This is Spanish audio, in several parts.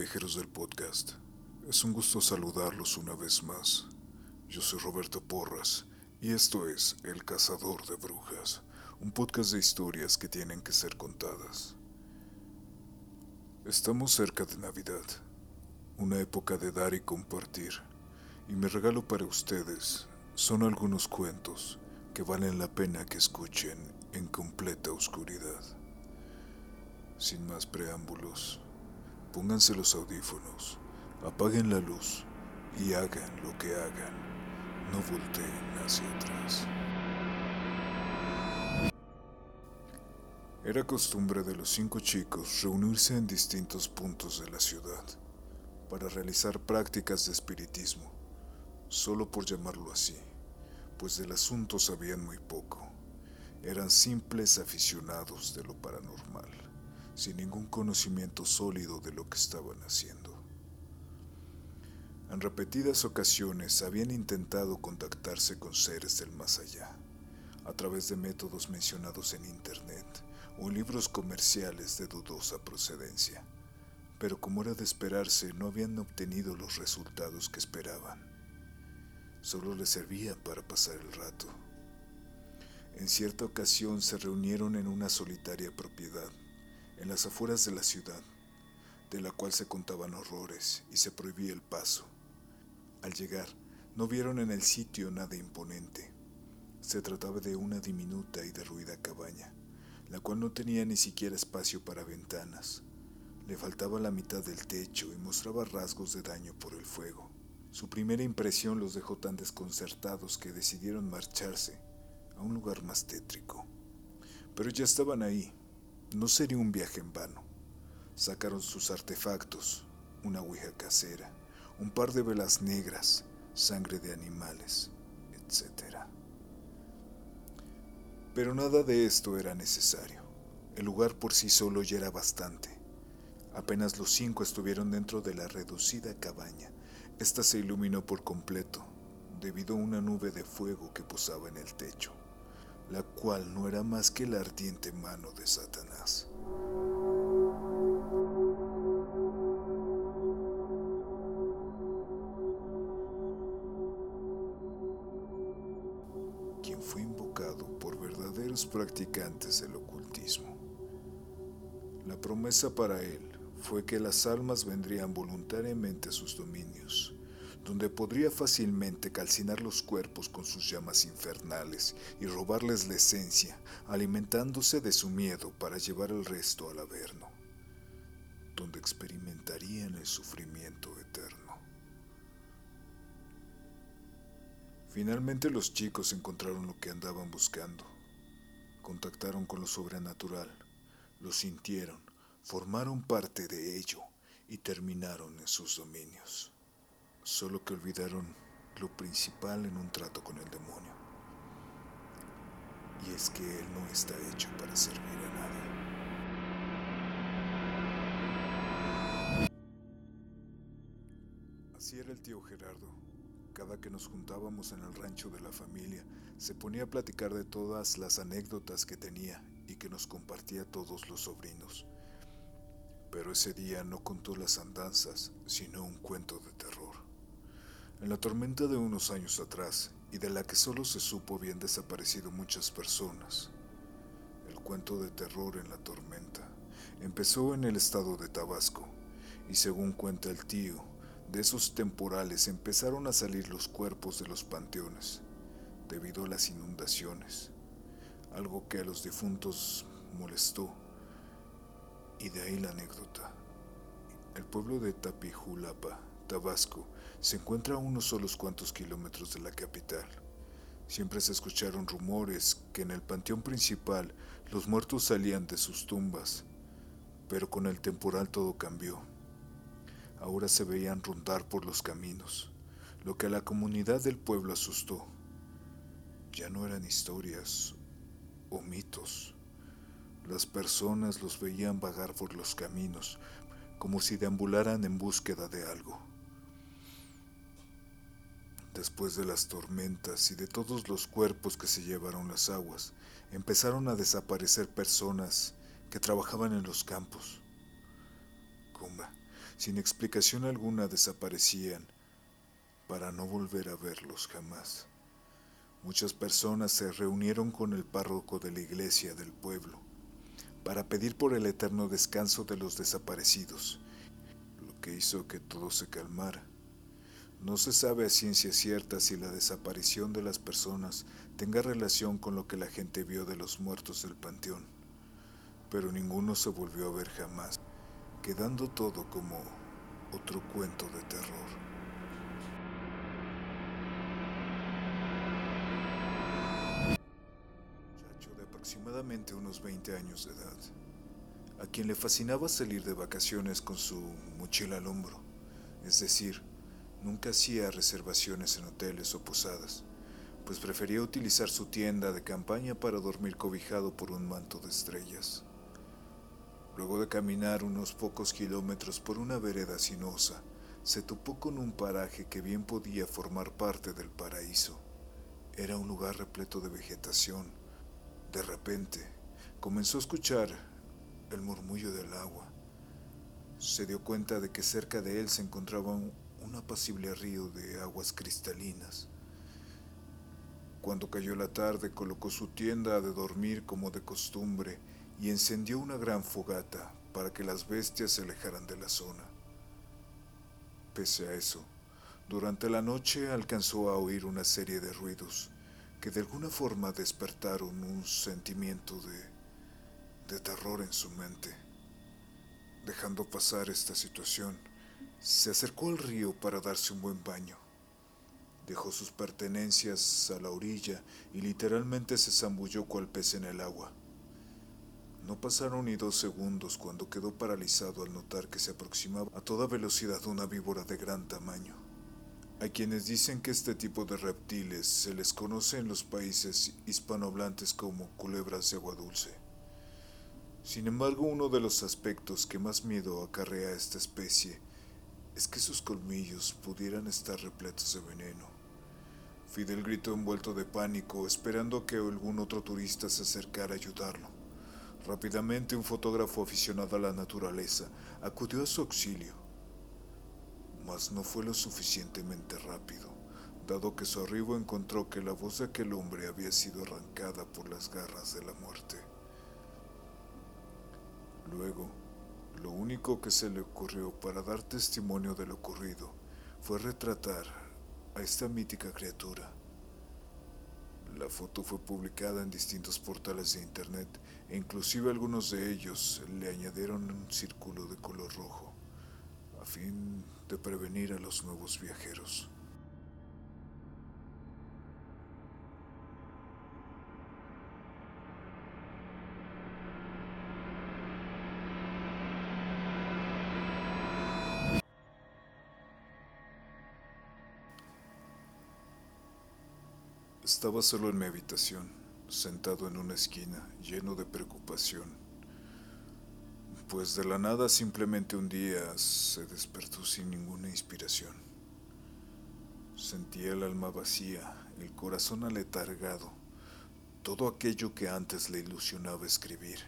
Viajeros del podcast, es un gusto saludarlos una vez más. Yo soy Roberto Porras y esto es El Cazador de Brujas, un podcast de historias que tienen que ser contadas. Estamos cerca de Navidad, una época de dar y compartir, y mi regalo para ustedes son algunos cuentos que valen la pena que escuchen en completa oscuridad. Sin más preámbulos, pónganse los audífonos, apaguen la luz y hagan lo que hagan, no volteen hacia atrás. Era costumbre de los cinco chicos reunirse en distintos puntos de la ciudad para realizar prácticas de espiritismo, solo por llamarlo así, pues del asunto sabían muy poco. Eran simples aficionados de lo paranormal sin ningún conocimiento sólido de lo que estaban haciendo. En repetidas ocasiones habían intentado contactarse con seres del más allá, a través de métodos mencionados en Internet o libros comerciales de dudosa procedencia, pero como era de esperarse no habían obtenido los resultados que esperaban. Solo les servían para pasar el rato. En cierta ocasión se reunieron en una solitaria propiedad en las afueras de la ciudad, de la cual se contaban horrores y se prohibía el paso. Al llegar, no vieron en el sitio nada imponente. Se trataba de una diminuta y derruida cabaña, la cual no tenía ni siquiera espacio para ventanas. Le faltaba la mitad del techo y mostraba rasgos de daño por el fuego. Su primera impresión los dejó tan desconcertados que decidieron marcharse a un lugar más tétrico. Pero ya estaban ahí, no sería un viaje en vano. Sacaron sus artefactos, una ouija casera, un par de velas negras, sangre de animales, etc. Pero nada de esto era necesario. El lugar por sí solo ya era bastante. Apenas los cinco estuvieron dentro de la reducida cabaña. Esta se iluminó por completo, debido a una nube de fuego que posaba en el techo la cual no era más que la ardiente mano de Satanás. quien fue invocado por verdaderos practicantes del ocultismo. La promesa para él fue que las almas vendrían voluntariamente a sus dominios donde podría fácilmente calcinar los cuerpos con sus llamas infernales y robarles la esencia, alimentándose de su miedo para llevar el resto al Averno, donde experimentarían el sufrimiento eterno. Finalmente los chicos encontraron lo que andaban buscando. Contactaron con lo sobrenatural, lo sintieron, formaron parte de ello y terminaron en sus dominios solo que olvidaron lo principal en un trato con el demonio. Y es que él no está hecho para servir a nadie. Así era el tío Gerardo. Cada que nos juntábamos en el rancho de la familia, se ponía a platicar de todas las anécdotas que tenía y que nos compartía todos los sobrinos. Pero ese día no contó las andanzas, sino un cuento de terror. En la tormenta de unos años atrás, y de la que solo se supo habían desaparecido muchas personas. El cuento de terror en la tormenta empezó en el estado de Tabasco, y según cuenta el tío, de esos temporales empezaron a salir los cuerpos de los panteones, debido a las inundaciones, algo que a los difuntos molestó, y de ahí la anécdota. El pueblo de Tapijulapa, Tabasco, se encuentra a unos solos cuantos kilómetros de la capital. Siempre se escucharon rumores que en el panteón principal los muertos salían de sus tumbas, pero con el temporal todo cambió. Ahora se veían rondar por los caminos, lo que a la comunidad del pueblo asustó. Ya no eran historias o mitos. Las personas los veían vagar por los caminos, como si deambularan en búsqueda de algo. Después de las tormentas y de todos los cuerpos que se llevaron las aguas, empezaron a desaparecer personas que trabajaban en los campos. Cumba, sin explicación alguna desaparecían para no volver a verlos jamás. Muchas personas se reunieron con el párroco de la iglesia del pueblo para pedir por el eterno descanso de los desaparecidos, lo que hizo que todo se calmara. No se sabe a ciencia cierta si la desaparición de las personas tenga relación con lo que la gente vio de los muertos del panteón, pero ninguno se volvió a ver jamás, quedando todo como otro cuento de terror. aproximadamente unos 20 años de edad, a quien le fascinaba salir de vacaciones con su mochila al hombro, es decir, nunca hacía reservaciones en hoteles o posadas, pues prefería utilizar su tienda de campaña para dormir cobijado por un manto de estrellas. Luego de caminar unos pocos kilómetros por una vereda sinuosa, se topó con un paraje que bien podía formar parte del paraíso. Era un lugar repleto de vegetación, de repente, comenzó a escuchar el murmullo del agua. Se dio cuenta de que cerca de él se encontraba un, apacible río de aguas cristalinas. Cuando cayó la tarde, colocó su tienda de dormir como de costumbre y encendió una gran fogata para que las bestias se alejaran de la zona. Pese a eso, durante la noche alcanzó a oír una serie de ruidos que de alguna forma despertaron un sentimiento de, de terror en su mente. Dejando pasar esta situación, se acercó al río para darse un buen baño. Dejó sus pertenencias a la orilla y literalmente se zambulló cual pez en el agua. No pasaron ni dos segundos cuando quedó paralizado al notar que se aproximaba a toda velocidad una víbora de gran tamaño. Hay quienes dicen que este tipo de reptiles se les conoce en los países hispanohablantes como culebras de agua dulce. Sin embargo, uno de los aspectos que más miedo acarrea a esta especie es que sus colmillos pudieran estar repletos de veneno. Fidel gritó envuelto de pánico, esperando que algún otro turista se acercara a ayudarlo. Rápidamente un fotógrafo aficionado a la naturaleza acudió a su auxilio mas no fue lo suficientemente rápido, dado que su arribo encontró que la voz de aquel hombre había sido arrancada por las garras de la muerte. Luego, lo único que se le ocurrió para dar testimonio de lo ocurrido fue retratar a esta mítica criatura. La foto fue publicada en distintos portales de internet e inclusive algunos de ellos le añadieron un círculo de color rojo, a fin de prevenir a los nuevos viajeros. Estaba solo en mi habitación, sentado en una esquina, lleno de preocupación pues de la nada simplemente un día se despertó sin ninguna inspiración. Sentía el alma vacía, el corazón aletargado, todo aquello que antes le ilusionaba escribir,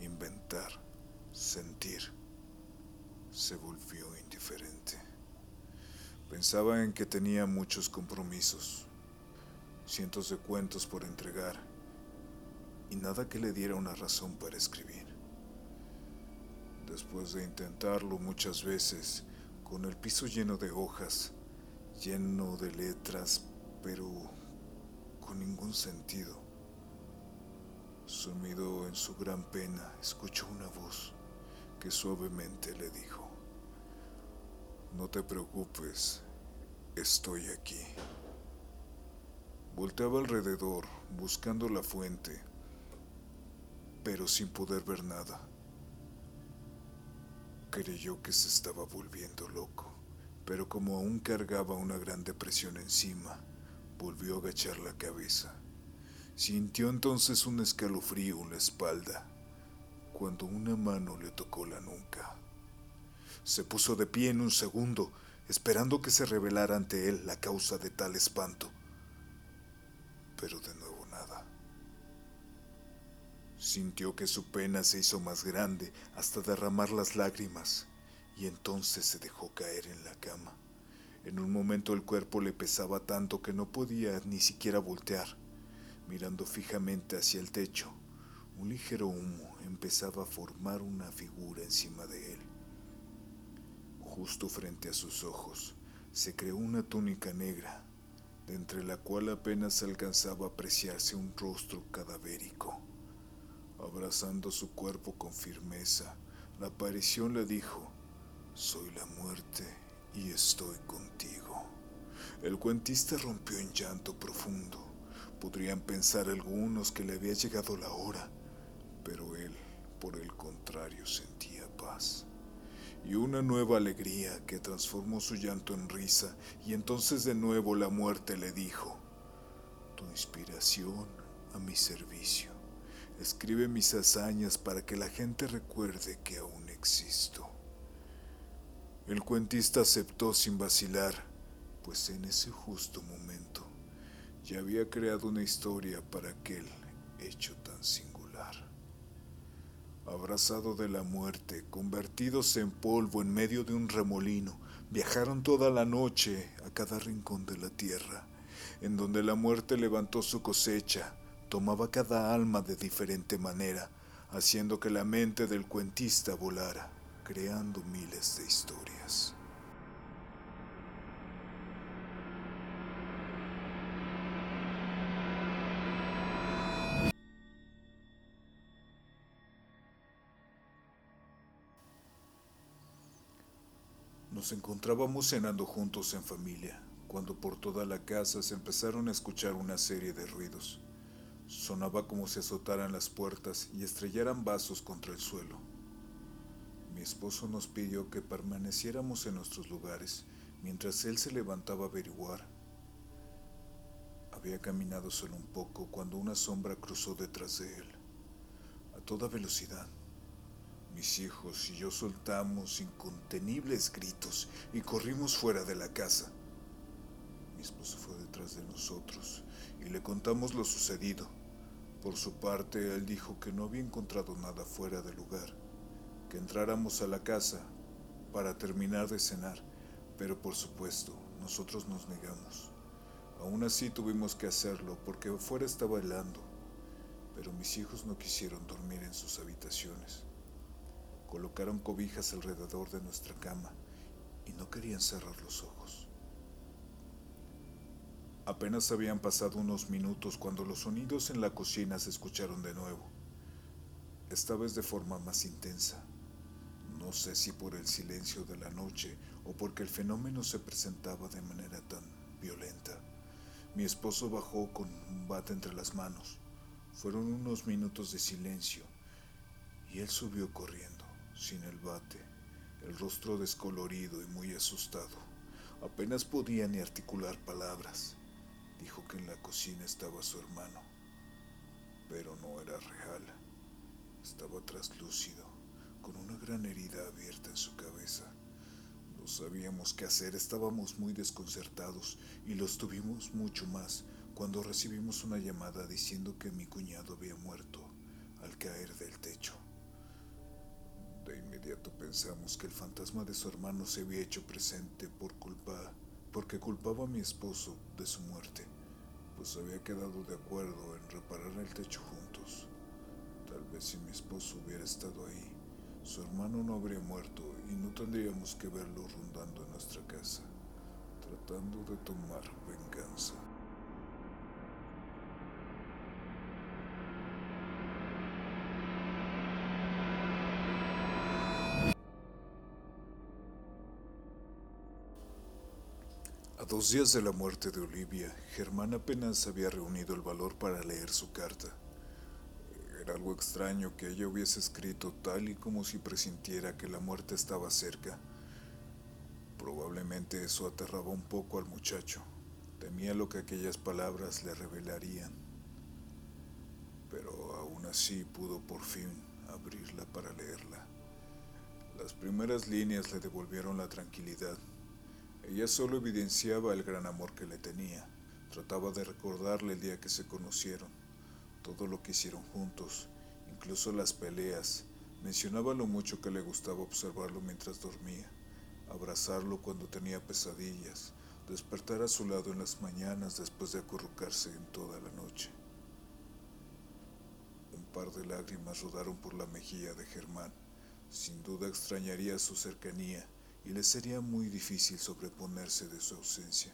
inventar, sentir, se volvió indiferente. Pensaba en que tenía muchos compromisos, cientos de cuentos por entregar y nada que le diera una razón para escribir después de intentarlo muchas veces, con el piso lleno de hojas, lleno de letras, pero con ningún sentido. Sumido en su gran pena, escuchó una voz que suavemente le dijo, No te preocupes, estoy aquí. Volteaba alrededor, buscando la fuente, pero sin poder ver nada. Creyó que se estaba volviendo loco, pero como aún cargaba una gran depresión encima, volvió a agachar la cabeza. Sintió entonces un escalofrío en la espalda, cuando una mano le tocó la nuca. Se puso de pie en un segundo, esperando que se revelara ante él la causa de tal espanto. Pero de nuevo Sintió que su pena se hizo más grande hasta derramar las lágrimas, y entonces se dejó caer en la cama. En un momento el cuerpo le pesaba tanto que no podía ni siquiera voltear. Mirando fijamente hacia el techo, un ligero humo empezaba a formar una figura encima de él. Justo frente a sus ojos se creó una túnica negra, entre la cual apenas alcanzaba a apreciarse un rostro cadavérico. Abrazando su cuerpo con firmeza, la aparición le dijo, soy la muerte y estoy contigo. El cuentista rompió en llanto profundo. Podrían pensar algunos que le había llegado la hora, pero él, por el contrario, sentía paz y una nueva alegría que transformó su llanto en risa, y entonces de nuevo la muerte le dijo, Tu inspiración a mi servicio, escribe mis hazañas para que la gente recuerde que aún existo. El cuentista aceptó sin vacilar, pues en ese justo momento ya había creado una historia para aquel hecho tan singular. Abrazado de la muerte, convertidos en polvo en medio de un remolino, viajaron toda la noche a cada rincón de la tierra, en donde la muerte levantó su cosecha, tomaba cada alma de diferente manera, haciendo que la mente del cuentista volara creando miles de historias. Nos encontrábamos cenando juntos en familia, cuando por toda la casa se empezaron a escuchar una serie de ruidos. Sonaba como si azotaran las puertas y estrellaran vasos contra el suelo. Mi esposo nos pidió que permaneciéramos en nuestros lugares mientras él se levantaba a averiguar. Había caminado solo un poco cuando una sombra cruzó detrás de él, a toda velocidad. Mis hijos y yo soltamos incontenibles gritos y corrimos fuera de la casa. Mi esposo fue detrás de nosotros y le contamos lo sucedido. Por su parte, él dijo que no había encontrado nada fuera de lugar que entráramos a la casa para terminar de cenar, pero por supuesto nosotros nos negamos. Aún así tuvimos que hacerlo porque afuera estaba helando, pero mis hijos no quisieron dormir en sus habitaciones. Colocaron cobijas alrededor de nuestra cama y no querían cerrar los ojos. Apenas habían pasado unos minutos cuando los sonidos en la cocina se escucharon de nuevo, esta vez de forma más intensa. No sé si por el silencio de la noche o porque el fenómeno se presentaba de manera tan violenta. Mi esposo bajó con un bate entre las manos. Fueron unos minutos de silencio y él subió corriendo, sin el bate, el rostro descolorido y muy asustado. Apenas podía ni articular palabras. Dijo que en la cocina estaba su hermano, pero no era real. Estaba traslúcido con una gran herida abierta en su cabeza. No sabíamos qué hacer, estábamos muy desconcertados y lo estuvimos mucho más cuando recibimos una llamada diciendo que mi cuñado había muerto al caer del techo. De inmediato pensamos que el fantasma de su hermano se había hecho presente por culpa, porque culpaba a mi esposo de su muerte, pues había quedado de acuerdo en reparar el techo juntos. Tal vez si mi esposo hubiera estado ahí, su hermano no habría muerto y no tendríamos que verlo rondando en nuestra casa, tratando de tomar venganza. Dos días de la muerte de Olivia, Germán apenas había reunido el valor para leer su carta. Era algo extraño que ella hubiese escrito tal y como si presintiera que la muerte estaba cerca. Probablemente eso aterraba un poco al muchacho. Temía lo que aquellas palabras le revelarían. Pero aún así pudo por fin abrirla para leerla. Las primeras líneas le devolvieron la tranquilidad. Ella solo evidenciaba el gran amor que le tenía. Trataba de recordarle el día que se conocieron todo lo que hicieron juntos, incluso las peleas, Mencionaba lo mucho que le gustaba observarlo mientras dormía, abrazarlo cuando tenía pesadillas, despertar a su lado en las mañanas después de acurrucarse en toda la noche. Un par de lágrimas rodaron por la mejilla de Germán. Sin duda extrañaría su cercanía y le sería muy difícil sobreponerse de su ausencia.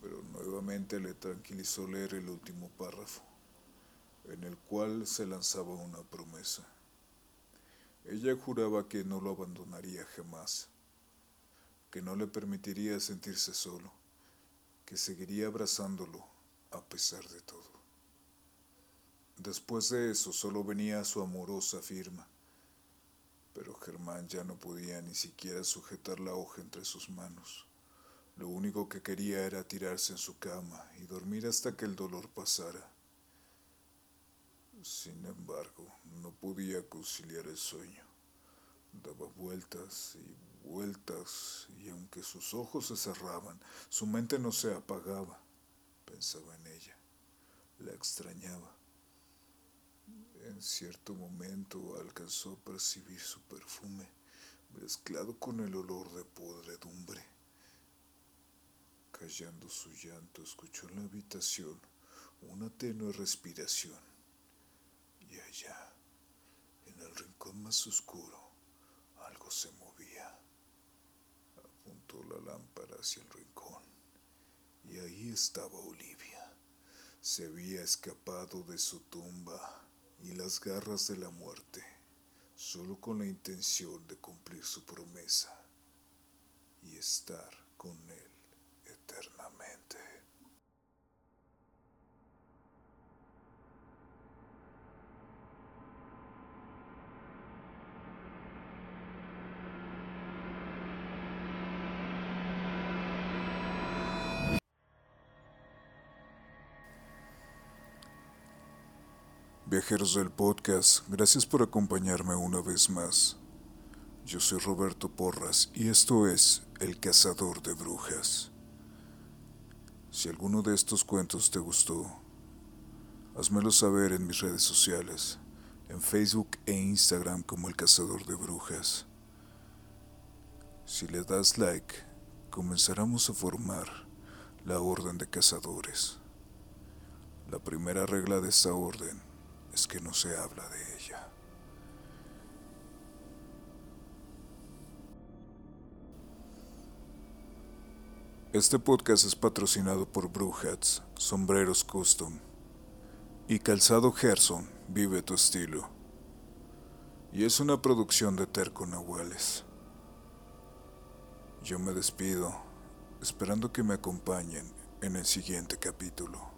Pero nuevamente le tranquilizó leer el último párrafo, en el cual se lanzaba una promesa. Ella juraba que no lo abandonaría jamás, que no le permitiría sentirse solo, que seguiría abrazándolo a pesar de todo. Después de eso solo venía su amorosa firma, pero Germán ya no podía ni siquiera sujetar la hoja entre sus manos. Lo único que quería era tirarse en su cama y dormir hasta que el dolor pasara. Sin embargo, no podía conciliar el sueño. Daba vueltas y vueltas y aunque sus ojos se cerraban, su mente no se apagaba. Pensaba en ella, la extrañaba. En cierto momento alcanzó a percibir su perfume mezclado con el olor de podredumbre. Callando su llanto, escuchó en la habitación una tenue respiración y allá, en el rincón más oscuro, algo se movía. Apuntó la lámpara hacia el rincón y ahí estaba Olivia. Se había escapado de su tumba y las garras de la muerte, solo con la intención de cumplir su promesa y estar con él Del podcast, gracias por acompañarme una vez más. Yo soy Roberto Porras y esto es El Cazador de Brujas. Si alguno de estos cuentos te gustó, házmelo saber en mis redes sociales, en Facebook e Instagram como El Cazador de Brujas. Si le das like, comenzaremos a formar la Orden de Cazadores. La primera regla de esta orden es que no se habla de ella. Este podcast es patrocinado por Bruhats, Sombreros Custom y Calzado Gerson, Vive tu estilo. Y es una producción de Terco Nahuales. Yo me despido, esperando que me acompañen en el siguiente capítulo.